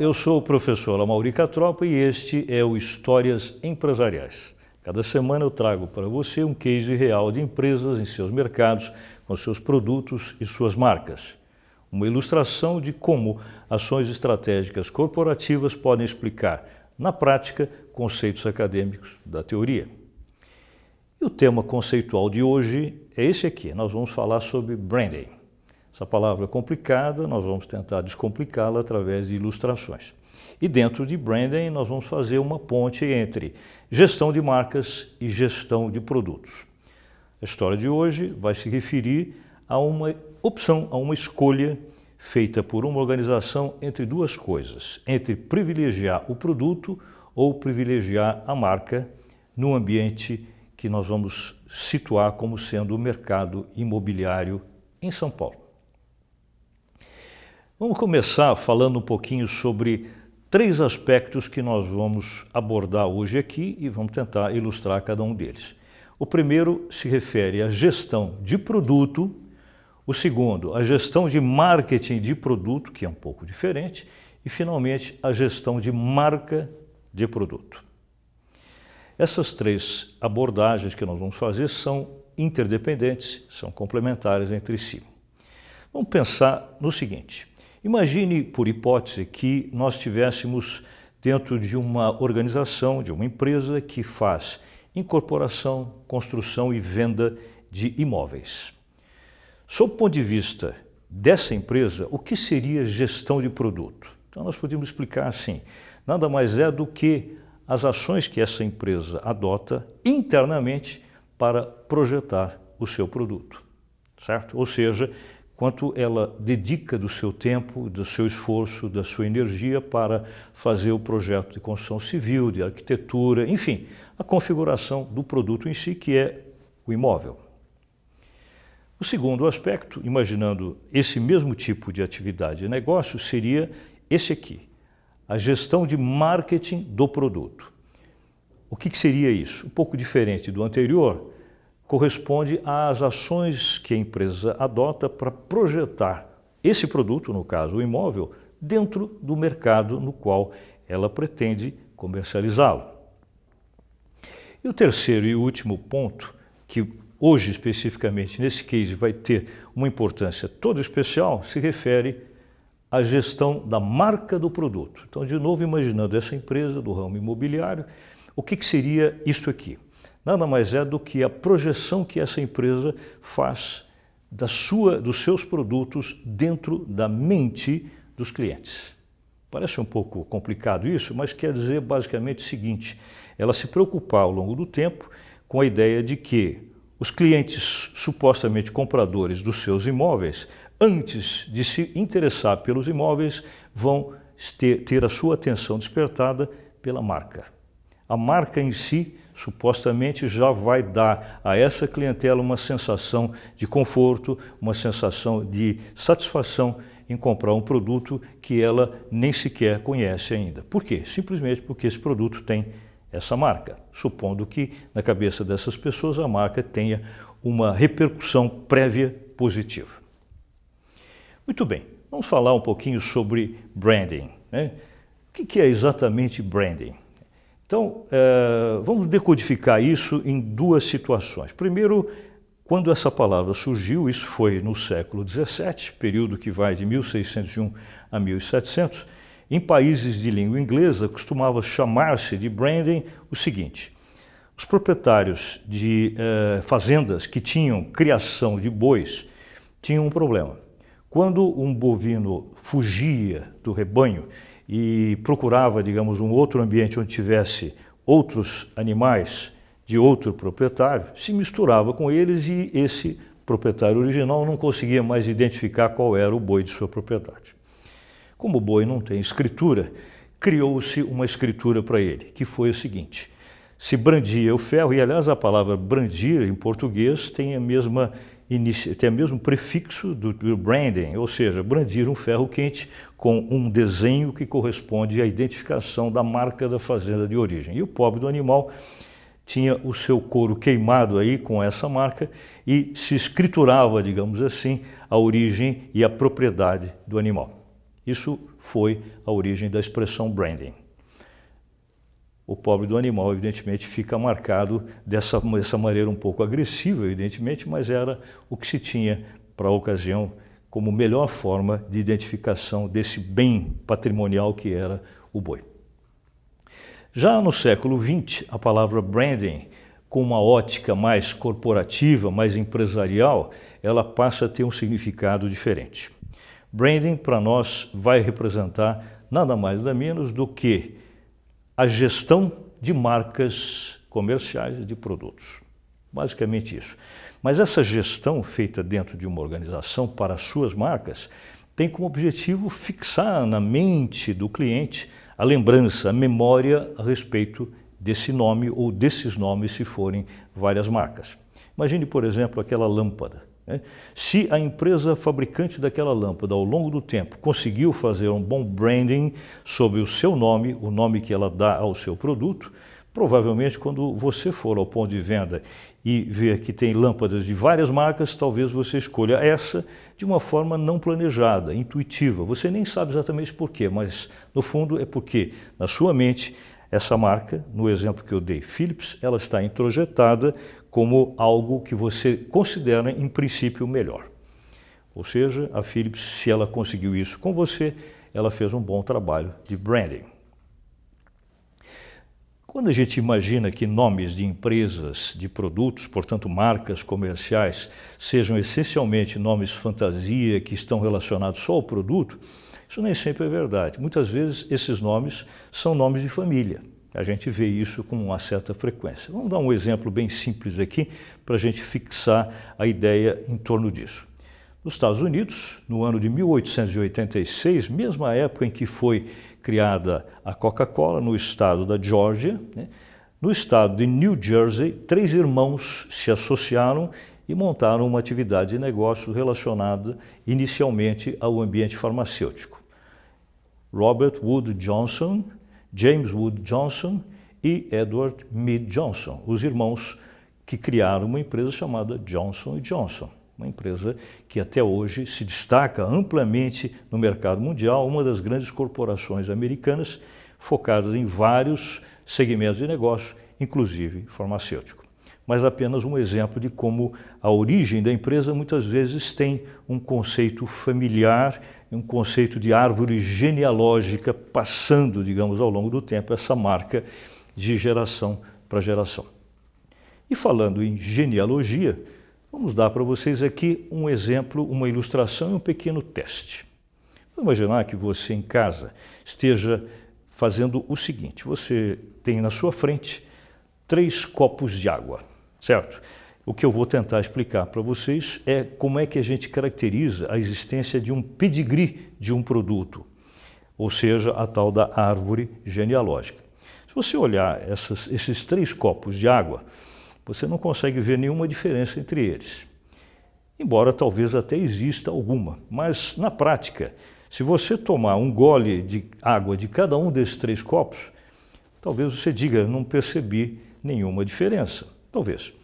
Eu sou o professor Amauri Catropa e este é o Histórias Empresariais. Cada semana eu trago para você um case real de empresas em seus mercados, com seus produtos e suas marcas. Uma ilustração de como ações estratégicas corporativas podem explicar, na prática, conceitos acadêmicos da teoria. E o tema conceitual de hoje é esse aqui. Nós vamos falar sobre branding. Essa palavra é complicada, nós vamos tentar descomplicá-la através de ilustrações. E dentro de branding, nós vamos fazer uma ponte entre gestão de marcas e gestão de produtos. A história de hoje vai se referir a uma opção, a uma escolha feita por uma organização entre duas coisas: entre privilegiar o produto ou privilegiar a marca no ambiente que nós vamos situar como sendo o mercado imobiliário em São Paulo. Vamos começar falando um pouquinho sobre três aspectos que nós vamos abordar hoje aqui e vamos tentar ilustrar cada um deles. O primeiro se refere à gestão de produto, o segundo, a gestão de marketing de produto, que é um pouco diferente, e finalmente a gestão de marca de produto. Essas três abordagens que nós vamos fazer são interdependentes, são complementares entre si. Vamos pensar no seguinte: Imagine, por hipótese, que nós estivéssemos dentro de uma organização, de uma empresa que faz incorporação, construção e venda de imóveis. Sob o ponto de vista dessa empresa, o que seria gestão de produto? Então, nós podemos explicar assim: nada mais é do que as ações que essa empresa adota internamente para projetar o seu produto, certo? Ou seja, quanto ela dedica do seu tempo, do seu esforço, da sua energia para fazer o projeto de construção civil, de arquitetura, enfim, a configuração do produto em si, que é o imóvel. O segundo aspecto, imaginando esse mesmo tipo de atividade de negócio, seria esse aqui, a gestão de marketing do produto. O que, que seria isso? Um pouco diferente do anterior, corresponde às ações que a empresa adota para projetar esse produto, no caso o imóvel, dentro do mercado no qual ela pretende comercializá-lo. E o terceiro e último ponto, que hoje especificamente nesse case vai ter uma importância toda especial, se refere à gestão da marca do produto. Então, de novo, imaginando essa empresa do ramo imobiliário, o que, que seria isto aqui? Nada mais é do que a projeção que essa empresa faz da sua, dos seus produtos dentro da mente dos clientes. Parece um pouco complicado isso, mas quer dizer basicamente o seguinte: ela se preocupar ao longo do tempo com a ideia de que os clientes supostamente compradores dos seus imóveis, antes de se interessar pelos imóveis, vão ter, ter a sua atenção despertada pela marca. A marca em si supostamente já vai dar a essa clientela uma sensação de conforto, uma sensação de satisfação em comprar um produto que ela nem sequer conhece ainda. Por quê? Simplesmente porque esse produto tem essa marca, supondo que na cabeça dessas pessoas a marca tenha uma repercussão prévia positiva. Muito bem, vamos falar um pouquinho sobre branding. Né? O que é exatamente branding? Então, é, vamos decodificar isso em duas situações. Primeiro, quando essa palavra surgiu, isso foi no século XVII, período que vai de 1601 a 1700, em países de língua inglesa costumava chamar-se de branding o seguinte: os proprietários de eh, fazendas que tinham criação de bois tinham um problema. Quando um bovino fugia do rebanho, e procurava, digamos, um outro ambiente onde tivesse outros animais de outro proprietário, se misturava com eles e esse proprietário original não conseguia mais identificar qual era o boi de sua propriedade. Como o boi não tem escritura, criou-se uma escritura para ele, que foi o seguinte: se brandia o ferro, e aliás a palavra brandir em português tem a mesma o mesmo prefixo do, do, branding, ou seja, brandir um ferro quente com um desenho que corresponde à identificação da marca da fazenda de origem. E o pobre do animal tinha o seu couro queimado aí com essa marca e se escriturava, digamos assim, a origem e a propriedade do animal. Isso foi a origem da expressão branding. O pobre do animal, evidentemente, fica marcado dessa, dessa maneira um pouco agressiva, evidentemente, mas era o que se tinha para a ocasião como melhor forma de identificação desse bem patrimonial que era o boi. Já no século XX, a palavra branding, com uma ótica mais corporativa, mais empresarial, ela passa a ter um significado diferente. Branding, para nós, vai representar nada mais nada menos do que a gestão de marcas comerciais de produtos. Basicamente isso. Mas essa gestão feita dentro de uma organização para as suas marcas tem como objetivo fixar na mente do cliente a lembrança, a memória a respeito desse nome ou desses nomes se forem várias marcas. Imagine, por exemplo, aquela lâmpada. Né? Se a empresa fabricante daquela lâmpada, ao longo do tempo, conseguiu fazer um bom branding sobre o seu nome, o nome que ela dá ao seu produto, provavelmente quando você for ao ponto de venda e ver que tem lâmpadas de várias marcas, talvez você escolha essa de uma forma não planejada, intuitiva. Você nem sabe exatamente por quê, mas no fundo é porque na sua mente essa marca, no exemplo que eu dei, Philips, ela está introjetada como algo que você considera em princípio melhor. Ou seja, a Philips, se ela conseguiu isso com você, ela fez um bom trabalho de branding. Quando a gente imagina que nomes de empresas, de produtos, portanto marcas comerciais, sejam essencialmente nomes fantasia que estão relacionados só ao produto, isso nem sempre é verdade. Muitas vezes esses nomes são nomes de família. A gente vê isso com uma certa frequência. Vamos dar um exemplo bem simples aqui para a gente fixar a ideia em torno disso. Nos Estados Unidos, no ano de 1886, mesma época em que foi criada a Coca-Cola no estado da Geórgia, né? no estado de New Jersey, três irmãos se associaram e montaram uma atividade de negócio relacionada inicialmente ao ambiente farmacêutico. Robert Wood Johnson, James Wood Johnson e Edward Mead Johnson, os irmãos que criaram uma empresa chamada Johnson Johnson uma empresa que até hoje se destaca amplamente no mercado mundial, uma das grandes corporações americanas focadas em vários segmentos de negócio, inclusive farmacêutico. Mas apenas um exemplo de como a origem da empresa muitas vezes tem um conceito familiar, um conceito de árvore genealógica passando, digamos, ao longo do tempo essa marca de geração para geração. E falando em genealogia, Vamos dar para vocês aqui um exemplo, uma ilustração e um pequeno teste. Vamos imaginar que você em casa esteja fazendo o seguinte: você tem na sua frente três copos de água, certo? O que eu vou tentar explicar para vocês é como é que a gente caracteriza a existência de um pedigree de um produto, ou seja, a tal da árvore genealógica. Se você olhar essas, esses três copos de água, você não consegue ver nenhuma diferença entre eles. Embora talvez até exista alguma, mas na prática, se você tomar um gole de água de cada um desses três copos, talvez você diga, não percebi nenhuma diferença. Talvez.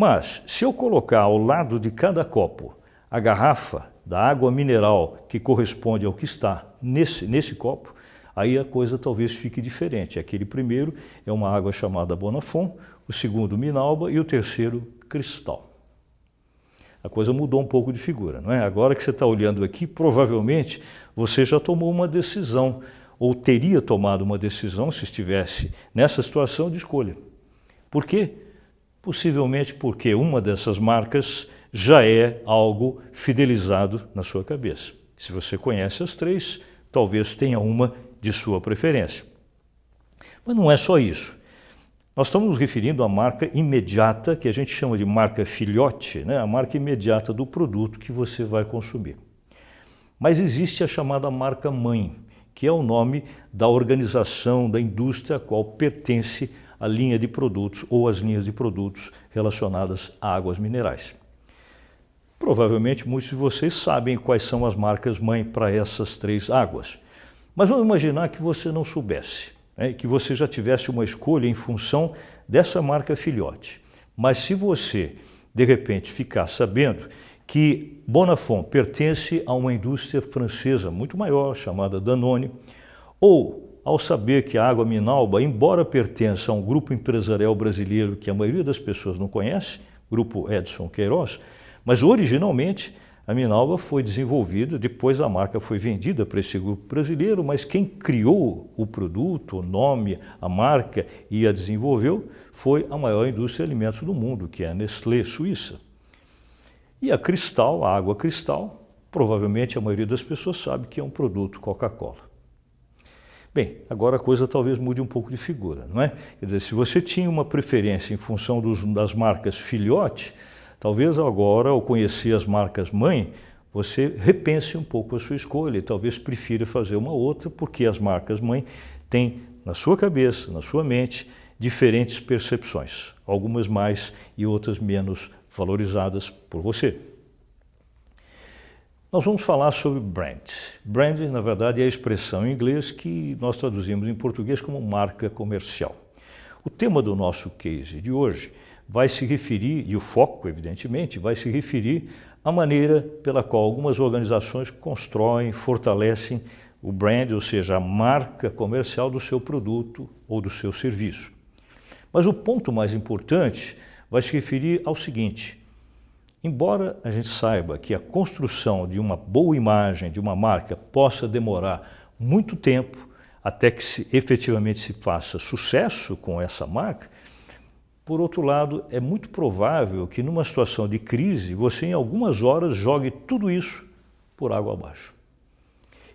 Mas, se eu colocar ao lado de cada copo a garrafa da água mineral que corresponde ao que está nesse, nesse copo, aí a coisa talvez fique diferente. Aquele primeiro é uma água chamada Bonafont, o segundo Minalba e o terceiro Cristal. A coisa mudou um pouco de figura, não é? Agora que você está olhando aqui, provavelmente você já tomou uma decisão ou teria tomado uma decisão se estivesse nessa situação de escolha. Por quê? Possivelmente porque uma dessas marcas já é algo fidelizado na sua cabeça. Se você conhece as três, talvez tenha uma de sua preferência. Mas não é só isso. Nós estamos nos referindo à marca imediata, que a gente chama de marca filhote, né? a marca imediata do produto que você vai consumir. Mas existe a chamada marca mãe, que é o nome da organização, da indústria a qual pertence a linha de produtos ou as linhas de produtos relacionadas a águas minerais. Provavelmente muitos de vocês sabem quais são as marcas mãe para essas três águas. Mas vamos imaginar que você não soubesse, né, que você já tivesse uma escolha em função dessa marca filhote. Mas se você, de repente, ficar sabendo que Bonafont pertence a uma indústria francesa muito maior, chamada Danone, ou ao saber que a água Minalba, embora pertença a um grupo empresarial brasileiro que a maioria das pessoas não conhece, grupo Edson Queiroz, mas originalmente a Minalba foi desenvolvida, depois a marca foi vendida para esse grupo brasileiro, mas quem criou o produto, o nome, a marca e a desenvolveu foi a maior indústria de alimentos do mundo, que é a Nestlé Suíça. E a Cristal, a água Cristal, provavelmente a maioria das pessoas sabe que é um produto Coca-Cola. Bem, agora a coisa talvez mude um pouco de figura, não é? Quer dizer, se você tinha uma preferência em função dos, das marcas filhote, Talvez agora, ao conhecer as marcas mãe, você repense um pouco a sua escolha e talvez prefira fazer uma outra, porque as marcas mãe têm na sua cabeça, na sua mente, diferentes percepções, algumas mais e outras menos valorizadas por você. Nós vamos falar sobre brand. Brand, na verdade, é a expressão em inglês que nós traduzimos em português como marca comercial. O tema do nosso case de hoje vai se referir, e o foco, evidentemente, vai se referir à maneira pela qual algumas organizações constroem, fortalecem o brand, ou seja, a marca comercial do seu produto ou do seu serviço. Mas o ponto mais importante vai se referir ao seguinte: embora a gente saiba que a construção de uma boa imagem de uma marca possa demorar muito tempo até que se, efetivamente se faça sucesso com essa marca, por outro lado, é muito provável que numa situação de crise você em algumas horas jogue tudo isso por água abaixo.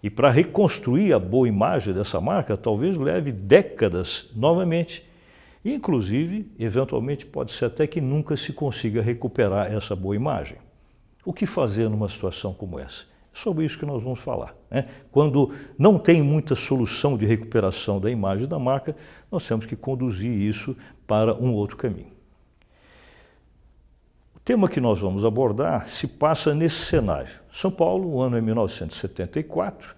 E para reconstruir a boa imagem dessa marca, talvez leve décadas novamente. Inclusive, eventualmente, pode ser até que nunca se consiga recuperar essa boa imagem. O que fazer numa situação como essa? sobre isso que nós vamos falar. Né? Quando não tem muita solução de recuperação da imagem da marca, nós temos que conduzir isso para um outro caminho. O tema que nós vamos abordar se passa nesse cenário. São Paulo, o ano é 1974.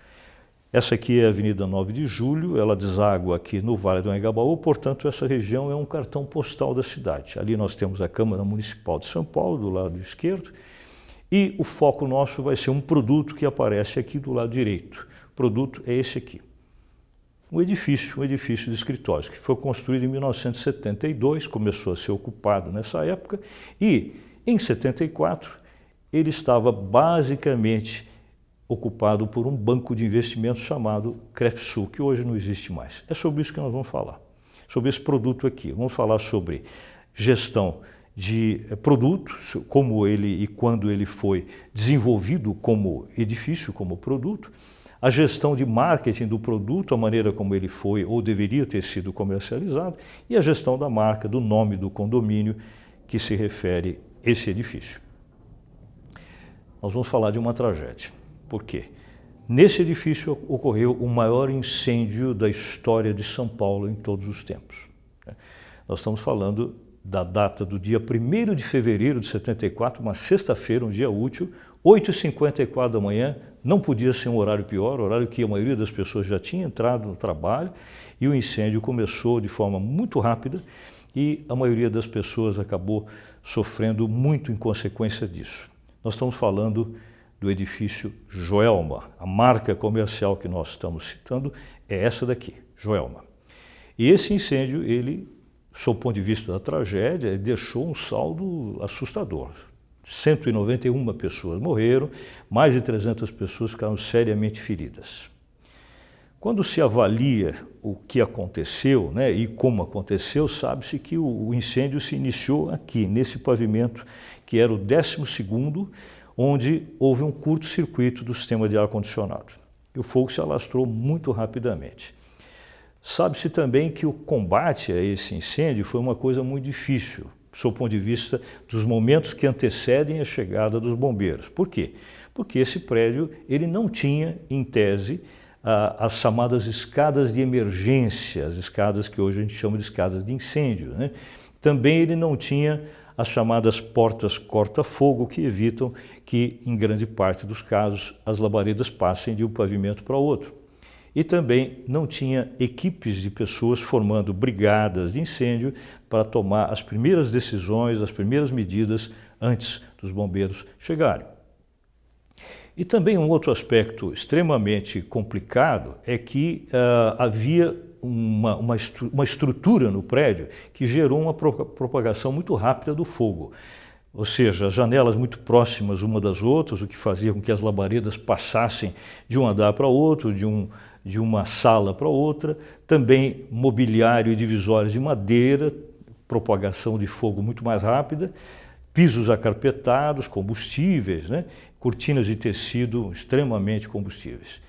Essa aqui é a Avenida 9 de Julho, ela deságua aqui no Vale do Engabaú, portanto, essa região é um cartão postal da cidade. Ali nós temos a Câmara Municipal de São Paulo, do lado esquerdo, e o foco nosso vai ser um produto que aparece aqui do lado direito. O produto é esse aqui. Um edifício, um edifício de escritórios, que foi construído em 1972, começou a ser ocupado nessa época, e em 74 ele estava basicamente ocupado por um banco de investimentos chamado Crefsul, que hoje não existe mais. É sobre isso que nós vamos falar, sobre esse produto aqui. Vamos falar sobre gestão de eh, produtos, como ele e quando ele foi desenvolvido como edifício, como produto, a gestão de marketing do produto, a maneira como ele foi ou deveria ter sido comercializado, e a gestão da marca, do nome do condomínio que se refere esse edifício. Nós vamos falar de uma tragédia. Por quê? Nesse edifício ocorreu o maior incêndio da história de São Paulo em todos os tempos. Nós estamos falando da data do dia 1 de fevereiro de 74, uma sexta-feira, um dia útil, 8h54 da manhã, não podia ser um horário pior, horário que a maioria das pessoas já tinha entrado no trabalho, e o incêndio começou de forma muito rápida e a maioria das pessoas acabou sofrendo muito em consequência disso. Nós estamos falando do edifício Joelma. A marca comercial que nós estamos citando é essa daqui, Joelma. E esse incêndio, ele sob o ponto de vista da tragédia, deixou um saldo assustador. 191 pessoas morreram, mais de 300 pessoas ficaram seriamente feridas. Quando se avalia o que aconteceu né, e como aconteceu, sabe-se que o, incêndio se iniciou aqui, nesse pavimento, que era o 12º, onde houve um curto-circuito do sistema de ar-condicionado. E o fogo se alastrou muito rapidamente. Sabe-se também que o combate a esse incêndio foi uma coisa muito difícil, sob o ponto de vista dos momentos que antecedem a chegada dos bombeiros. Por quê? Porque esse prédio ele não tinha, em tese, as chamadas escadas de emergência, as escadas que hoje a gente chama de escadas de incêndio. Né? Também ele não tinha as chamadas portas corta-fogo, que evitam que, em grande parte dos casos, as labaredas passem de um pavimento para outro e também não tinha equipes de pessoas formando brigadas de incêndio para tomar as primeiras decisões, as primeiras medidas antes dos bombeiros chegarem. E também um outro aspecto extremamente complicado é que uh, havia uma, uma, estru uma, estrutura no prédio que gerou uma pro propagação muito rápida do fogo. Ou seja, janelas muito próximas uma das outras, o que fazia com que as labaredas passassem de um andar para outro, de, um, de uma sala para outra. Também mobiliário e divisórios de madeira, propagação de fogo muito mais rápida. Pisos acarpetados, combustíveis, né? cortinas de tecido extremamente combustíveis.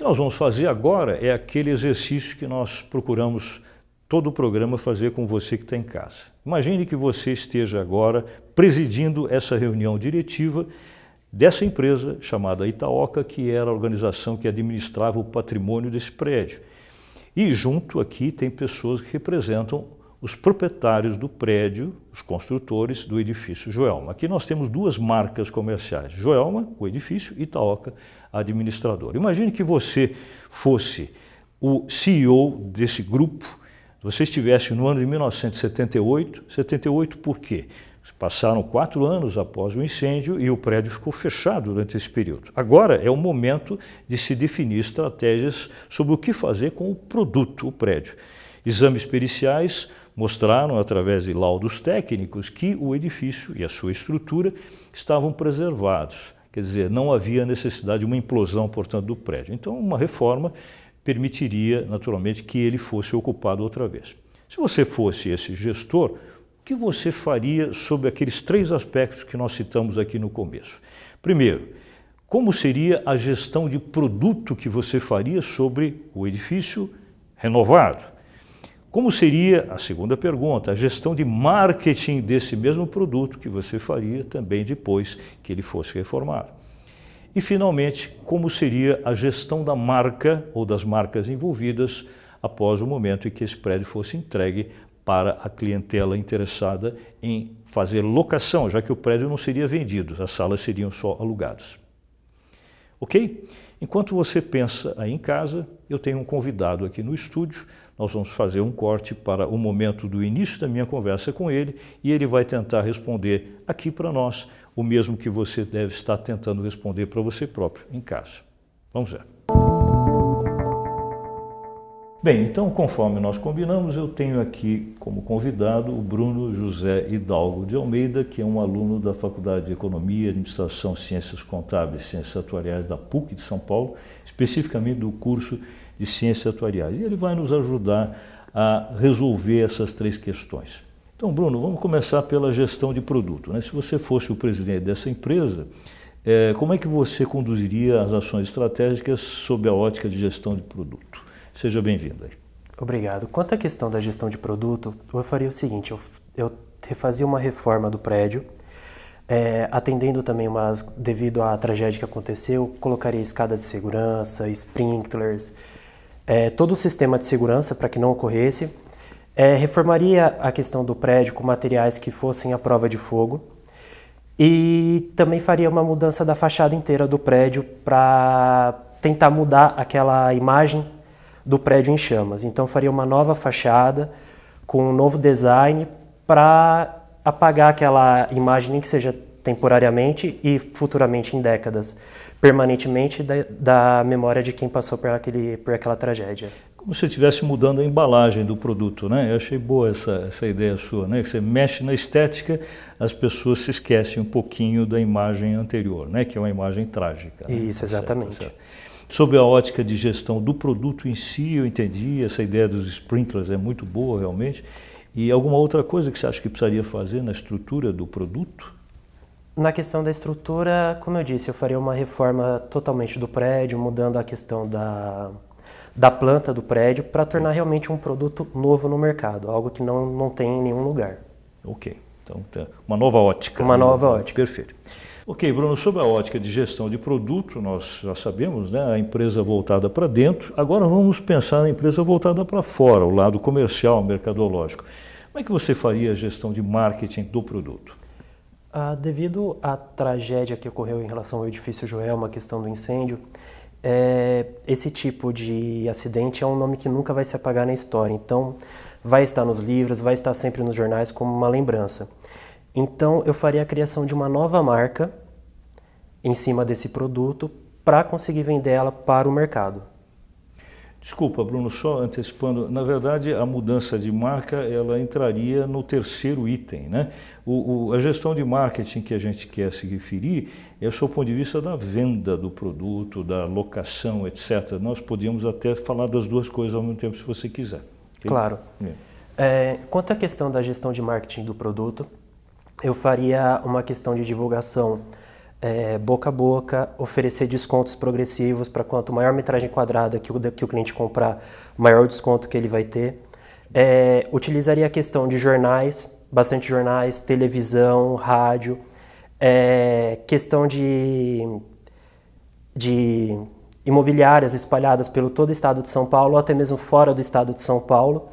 Que nós vamos fazer agora é aquele exercício que nós procuramos todo o programa fazer com você que está em casa. Imagine que você esteja agora presidindo essa reunião diretiva dessa empresa chamada Itaoca, que era a organização que administrava o patrimônio desse prédio. E junto aqui tem pessoas que representam os proprietários do prédio, os construtores do edifício Joelma. Aqui nós temos duas marcas comerciais, Joelma, o edifício, e Itaoca, administrador. Imagine que você fosse o CEO desse grupo, você estivesse no ano de 1978, 78 por quê? Passaram quatro anos após o incêndio e o prédio ficou fechado durante esse período. Agora é o momento de se definir estratégias sobre o que fazer com o produto, o prédio. Exames periciais mostraram, através de laudos técnicos, que o edifício e a sua estrutura estavam preservados. Quer dizer, não havia necessidade de uma implosão, portanto, do prédio. Então, uma reforma permitiria, naturalmente, que ele fosse ocupado outra vez. Se você fosse esse gestor, o que você faria sobre aqueles três aspectos que nós citamos aqui no começo? Primeiro, como seria a gestão de produto que você faria sobre o edifício renovado? Como seria, a segunda pergunta, a gestão de marketing desse mesmo produto que você faria também depois que ele fosse reformado? E, finalmente, como seria a gestão da marca ou das marcas envolvidas após o momento em que esse prédio fosse entregue para a clientela interessada em fazer locação, já que o prédio não seria vendido, as salas seriam só alugadas. Ok? Enquanto você pensa aí em casa, eu tenho um convidado aqui no estúdio. Nós vamos fazer um corte para o momento do início da minha conversa com ele e ele vai tentar responder aqui para nós o mesmo que você deve estar tentando responder para você próprio em casa. Vamos ver. Bem, então, conforme nós combinamos, eu tenho aqui como convidado o Bruno José Hidalgo de Almeida, que é um aluno da Faculdade de Economia, Administração, Ciências Contábeis e Ciências Atuariais da PUC de São Paulo, especificamente do curso de Ciências Atuariais. E ele vai nos ajudar a resolver essas três questões. Então, Bruno, vamos começar pela gestão de produto. Né? Se você fosse o presidente dessa empresa, é, como é que você conduziria as ações estratégicas sob a ótica de gestão de produto? Seja bem-vindo. Obrigado. Quanto à questão da gestão de produto, eu faria o seguinte: eu, eu fazia uma reforma do prédio, é, atendendo também umas, devido à tragédia que aconteceu, colocaria escada de segurança, sprinklers, é, todo o sistema de segurança para que não ocorresse. É, reformaria a questão do prédio com materiais que fossem à prova de fogo e também faria uma mudança da fachada inteira do prédio para tentar mudar aquela imagem do prédio em chamas. Então faria uma nova fachada com um novo design para apagar aquela imagem, nem que seja temporariamente e futuramente em décadas, permanentemente da, da memória de quem passou por, aquele, por aquela tragédia. Como se estivesse mudando a embalagem do produto, né? Eu achei boa essa, essa ideia sua, né? Você mexe na estética, as pessoas se esquecem um pouquinho da imagem anterior, né? Que é uma imagem trágica. Né? Isso, exatamente. Certo, certo. Sobre a ótica de gestão do produto em si, eu entendi, essa ideia dos sprinklers é muito boa realmente. E alguma outra coisa que você acha que precisaria fazer na estrutura do produto? Na questão da estrutura, como eu disse, eu faria uma reforma totalmente do prédio, mudando a questão da, da planta do prédio para tornar realmente um produto novo no mercado, algo que não, não tem em nenhum lugar. Ok, então tá, uma nova ótica. Uma nova ótica. Perfeito. Ok, Bruno, sobre a ótica de gestão de produto, nós já sabemos, né, a empresa voltada para dentro. Agora vamos pensar na empresa voltada para fora, o lado comercial, mercadológico. Como é que você faria a gestão de marketing do produto? Ah, devido à tragédia que ocorreu em relação ao edifício Joel, uma questão do incêndio, é, esse tipo de acidente é um nome que nunca vai se apagar na história. Então, vai estar nos livros, vai estar sempre nos jornais como uma lembrança. Então eu faria a criação de uma nova marca em cima desse produto para conseguir vender ela para o mercado. Desculpa, Bruno, só antecipando. Na verdade, a mudança de marca ela entraria no terceiro item, né? O, o, a gestão de marketing que a gente quer se referir é o ponto de vista da venda do produto, da locação, etc. Nós podíamos até falar das duas coisas ao mesmo tempo, se você quiser. Okay? Claro. É. É, quanto à questão da gestão de marketing do produto, eu faria uma questão de divulgação é, boca a boca, oferecer descontos progressivos para quanto maior metragem quadrada que o, que o cliente comprar, maior desconto que ele vai ter. É, utilizaria a questão de jornais, bastante jornais, televisão, rádio, é, questão de, de imobiliárias espalhadas pelo todo o estado de São Paulo, ou até mesmo fora do estado de São Paulo,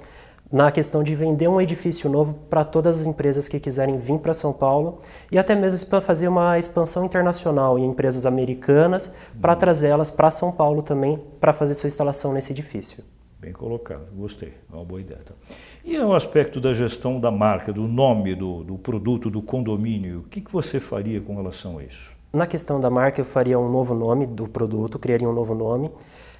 na questão de vender um edifício novo para todas as empresas que quiserem vir para São Paulo e até mesmo para fazer uma expansão internacional em empresas americanas para uhum. trazê-las para São Paulo também para fazer sua instalação nesse edifício. Bem colocado, gostei, é uma boa ideia. Tá? E o aspecto da gestão da marca, do nome do, do produto, do condomínio, o que, que você faria com relação a isso? Na questão da marca, eu faria um novo nome do produto, criaria um novo nome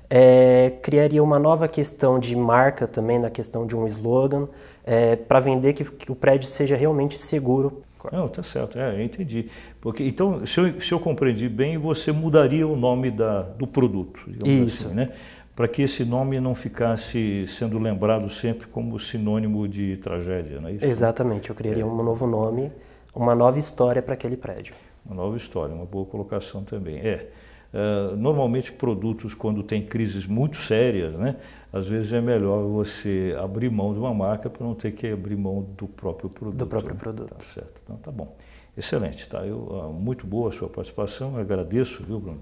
é, criaria uma nova questão de marca também, na questão de um slogan, é, para vender que, que, o prédio seja realmente seguro. Não, tá certo, é, eu entendi. Porque, então, se eu, se eu compreendi bem, você mudaria o nome da, do produto, Isso. Assim, né? Para que esse nome não ficasse sendo lembrado sempre como sinônimo de tragédia, não é isso? Exatamente, eu criaria é. um novo nome, uma nova história para aquele prédio. Uma nova história, uma boa colocação também. É. Uh, normalmente produtos quando tem crises muito sérias, né, às vezes é melhor você abrir mão de uma marca para não ter que abrir mão do próprio produto. Do próprio né? produto. Tá certo. Então tá bom. Excelente, tá? Eu, uh, muito boa a sua participação, eu agradeço, viu, Bruno?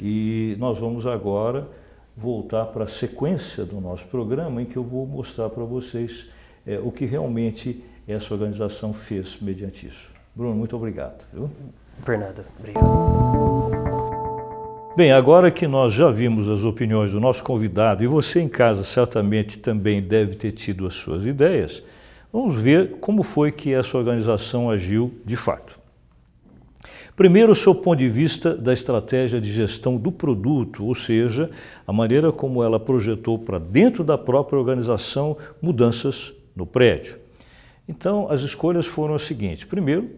E nós vamos agora voltar para a sequência do nosso programa em que eu vou mostrar para vocês é, o que realmente essa organização fez mediante isso. Bruno, muito obrigado. Viu? Por nada. Obrigado. Bem, agora que nós já vimos as opiniões do nosso convidado e você em casa certamente também deve ter tido as suas ideias, vamos ver como foi que essa organização agiu de fato. Primeiro, o seu ponto de vista da estratégia de gestão do produto, ou seja, a maneira como ela projetou para dentro da própria organização mudanças no prédio. Então, as escolhas foram as seguintes. Primeiro,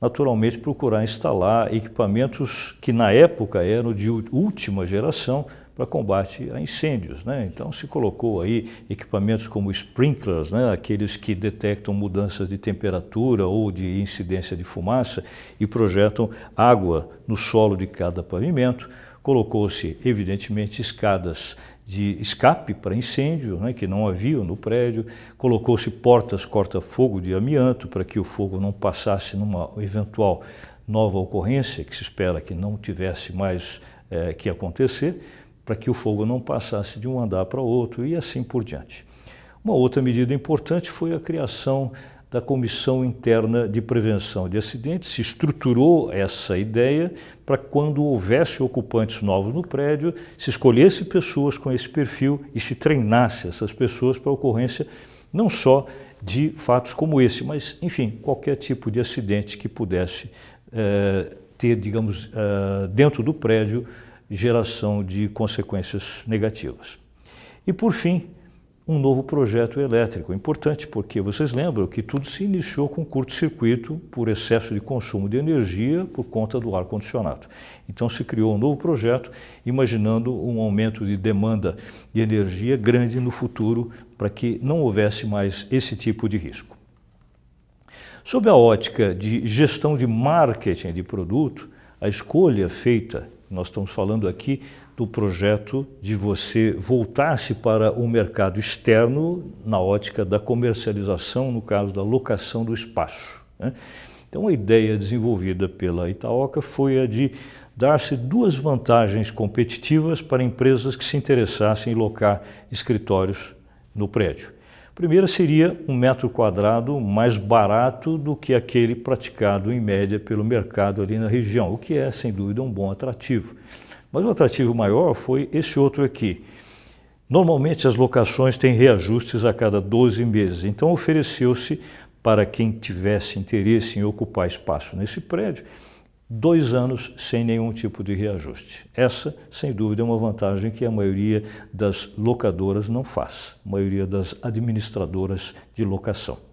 naturalmente procurar instalar equipamentos que na época eram de última geração para combate a incêndios. Né? Então se colocou aí equipamentos como sprinklers, né? aqueles que detectam mudanças de temperatura ou de incidência de fumaça e projetam água no solo de cada pavimento. Colocou-se, evidentemente, escadas de escape para incêndio, né, que não havia no prédio, colocou-se portas corta-fogo de amianto para que o fogo não passasse numa eventual nova ocorrência, que se espera que não tivesse mais é, que acontecer, para que o fogo não passasse de um andar para outro e assim por diante. Uma outra medida importante foi a criação da Comissão Interna de Prevenção de Acidentes, se estruturou essa ideia para quando houvesse ocupantes novos no prédio, se escolhesse pessoas com esse perfil e se treinasse essas pessoas para a ocorrência não só de fatos como esse, mas, enfim, qualquer tipo de acidente que pudesse eh, ter, digamos, eh, dentro do prédio, geração de consequências negativas. E, por fim, um novo projeto elétrico. Importante porque vocês lembram que tudo se iniciou com curto-circuito por excesso de consumo de energia por conta do ar-condicionado. Então se criou um novo projeto imaginando um aumento de demanda de energia grande no futuro para que não houvesse mais esse tipo de risco. Sob a ótica de gestão de marketing de produto, a escolha feita, nós estamos falando aqui do projeto de você voltar-se para o mercado externo na ótica da comercialização, no caso da locação do espaço. Né? Então, a ideia desenvolvida pela Itaoca foi a de dar-se duas vantagens competitivas para empresas que se interessassem em locar escritórios no prédio. A primeira seria um metro quadrado mais barato do que aquele praticado em média pelo mercado ali na região, o que é, sem dúvida, um bom atrativo. Mas o atrativo maior foi esse outro aqui. Normalmente as locações têm reajustes a cada 12 meses, então ofereceu-se para quem tivesse interesse em ocupar espaço nesse prédio, dois anos sem nenhum tipo de reajuste. Essa, sem dúvida, é uma vantagem que a maioria das locadoras não faz, a maioria das administradoras de locação.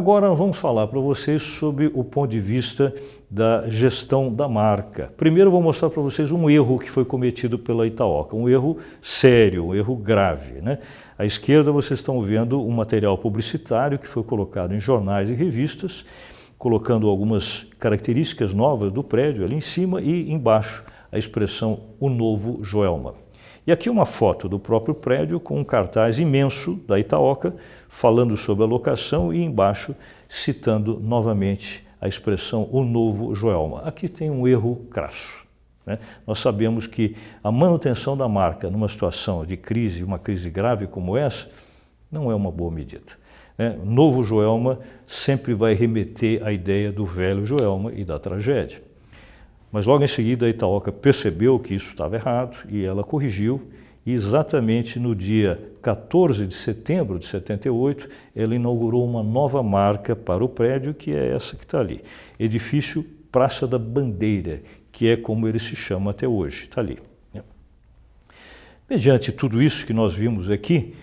Agora vamos falar para vocês sobre o ponto de vista da gestão da marca. Primeiro vou mostrar para vocês um erro que foi cometido pela Itaoca, um erro sério, um erro grave. Né? À esquerda vocês estão vendo um material publicitário que foi colocado em jornais e revistas, colocando algumas características novas do prédio ali em cima e embaixo a expressão o novo Joelma. E aqui uma foto do próprio prédio com um cartaz imenso da Itaoca falando sobre a locação e embaixo citando novamente a expressão o novo Joelma. Aqui tem um erro crasso. Né? Nós sabemos que a manutenção da marca numa situação de crise, uma crise grave como essa, não é uma boa medida. Né? Novo Joelma sempre vai remeter à ideia do velho Joelma e da tragédia. Mas logo em seguida a Itaoca percebeu que isso estava errado e ela corrigiu. E exatamente no dia 14 de setembro de 78, ela inaugurou uma nova marca para o prédio, que é essa que está ali. Edifício Praça da Bandeira, que é como ele se chama até hoje, está ali. Né? Mediante tudo isso que nós vimos aqui,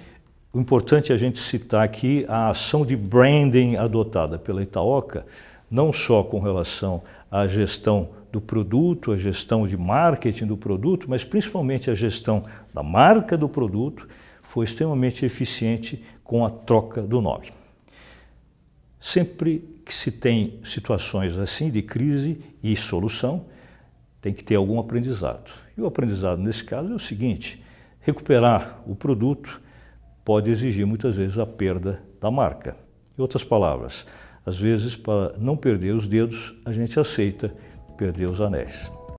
o importante é a gente citar aqui a ação de branding adotada pela Itaoca, não só com relação à gestão do produto, a gestão de marketing do produto, mas principalmente a gestão da marca do produto, foi extremamente eficiente com a troca do nome. Sempre que se tem situações assim de crise e solução, tem que ter algum aprendizado. E o aprendizado nesse caso é o seguinte: recuperar o produto pode exigir muitas vezes a perda da marca. Em outras palavras, às vezes, para não perder os dedos, a gente aceita perder os anéis.